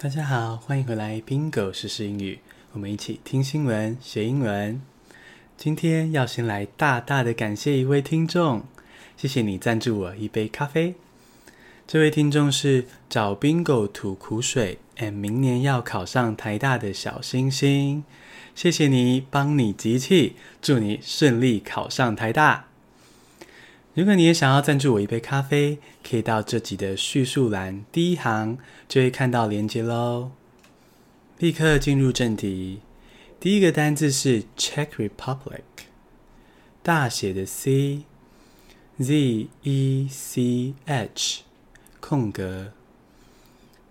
大家好，欢迎回来，Bingo 实时英语，我们一起听新闻学英文。今天要先来大大的感谢一位听众，谢谢你赞助我一杯咖啡。这位听众是找 Bingo 吐苦水，and 明年要考上台大的小星星，谢谢你，帮你集气，祝你顺利考上台大。如果你也想要赞助我一杯咖啡，可以到这集的叙述栏第一行就会看到链接喽。立刻进入正题，第一个单字是 Czech Republic，大写的 C，Z E C H，空格，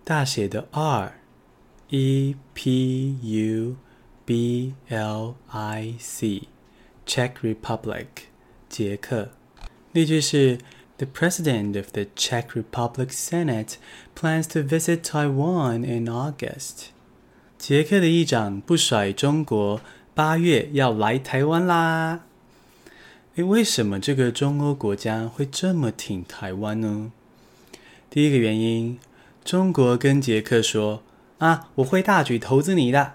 大写的 R，E P U B L I C，Czech Republic，捷克。例句是：The President of the Czech Republic Senate plans to visit Taiwan in August。捷克的议长不甩中国，八月要来台湾啦。诶，为什么这个中欧国家会这么挺台湾呢？第一个原因，中国跟捷克说：“啊，我会大举投资你的。”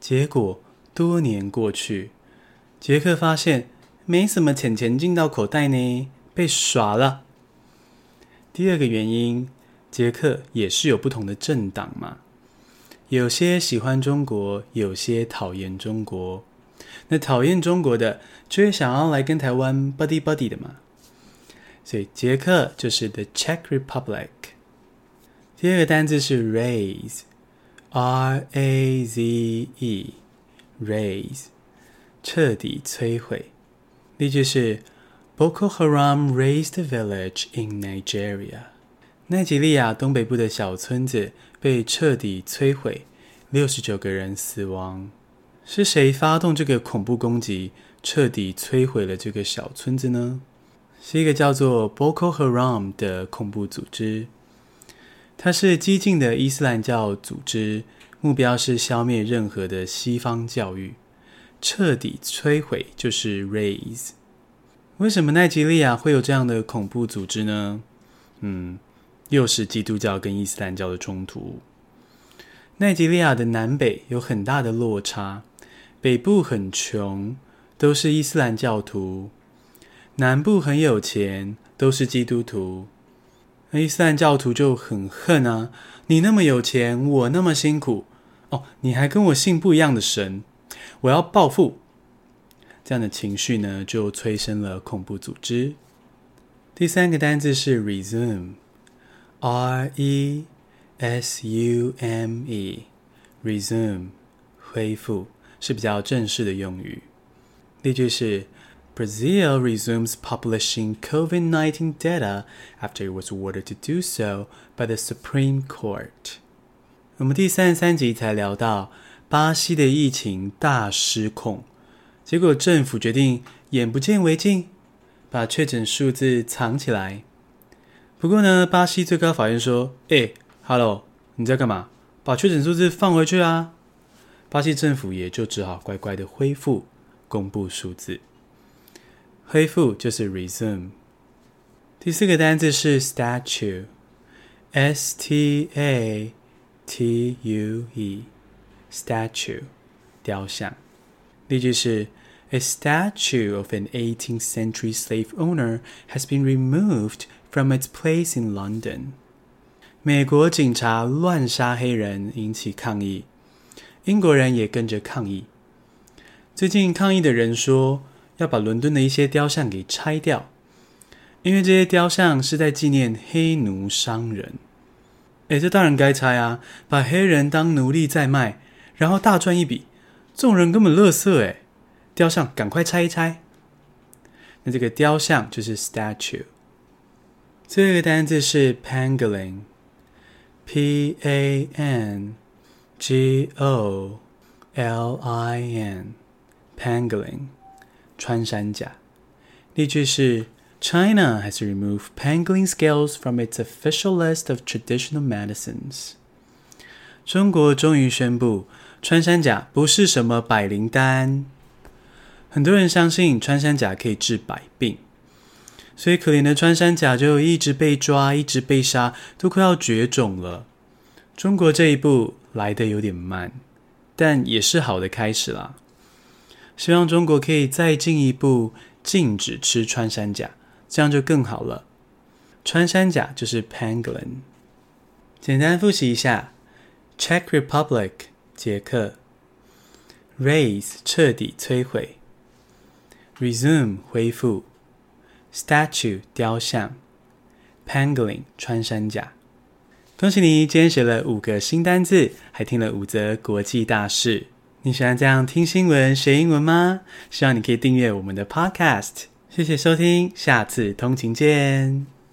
结果多年过去，捷克发现。没什么钱钱进到口袋呢，被耍了。第二个原因，捷克也是有不同的政党嘛，有些喜欢中国，有些讨厌中国。那讨厌中国的，就会想要来跟台湾 buddy buddy 的嘛。所以捷克就是 the Czech Republic。第二个单字是 raise，r a z e，raise 彻底摧毁。例句是：Boko Haram raised the village in Nigeria。奈及利亚东北部的小村子被彻底摧毁，六十九个人死亡。是谁发动这个恐怖攻击，彻底摧毁了这个小村子呢？是一个叫做 Boko Haram 的恐怖组织。它是激进的伊斯兰教组织，目标是消灭任何的西方教育。彻底摧毁就是 raise。为什么奈及利亚会有这样的恐怖组织呢？嗯，又是基督教跟伊斯兰教的冲突。奈及利亚的南北有很大的落差，北部很穷，都是伊斯兰教徒；南部很有钱，都是基督徒。那伊斯兰教徒就很恨啊！你那么有钱，我那么辛苦，哦，你还跟我信不一样的神。我要报复，这样的情绪呢，就催生了恐怖组织。第三个单字是 resume，R E S U M E，resume 恢复是比较正式的用语。例句是：Brazil resumes publishing COVID-19 data after it was ordered to do so by the Supreme Court。我们第三十三集才聊到。 巴西的疫情大失控，结果政府决定眼不见为净，把确诊数字藏起来。不过呢，巴西最高法院说：“哎，Hello，你在干嘛？把确诊数字放回去啊！”巴西政府也就只好乖乖的恢复公布数字。恢复就是 resume。第四个单字是 statue，S T A T U E。Statue，雕像。例句是：A statue of an 18th century slave owner has been removed from its place in London。美国警察乱杀黑人，引起抗议，英国人也跟着抗议。最近抗议的人说，要把伦敦的一些雕像给拆掉，因为这些雕像是在纪念黑奴商人。诶，这当然该拆啊，把黑人当奴隶在卖。然后大赚一笔，这种人根本乐色哎！雕像赶快拆一拆。那这个雕像就是 statue。最后一个单字是 pangolin，P A N G O L I N，pangolin，穿山甲。例句是：China has removed pangolin scales from its official list of traditional medicines。中国终于宣布。穿山甲不是什么百灵丹，很多人相信穿山甲可以治百病，所以可怜的穿山甲就一直被抓，一直被杀，都快要绝种了。中国这一步来得有点慢，但也是好的开始啦。希望中国可以再进一步禁止吃穿山甲，这样就更好了。穿山甲就是 pangolin。简单复习一下：Czech Republic 捷克 Raise 彻底摧毁，resume 恢复，statue 雕像，pangolin 穿山甲。恭喜你，今天学了五个新单字，还听了五则国际大事。你喜欢这样听新闻学英文吗？希望你可以订阅我们的 Podcast。谢谢收听，下次通勤见。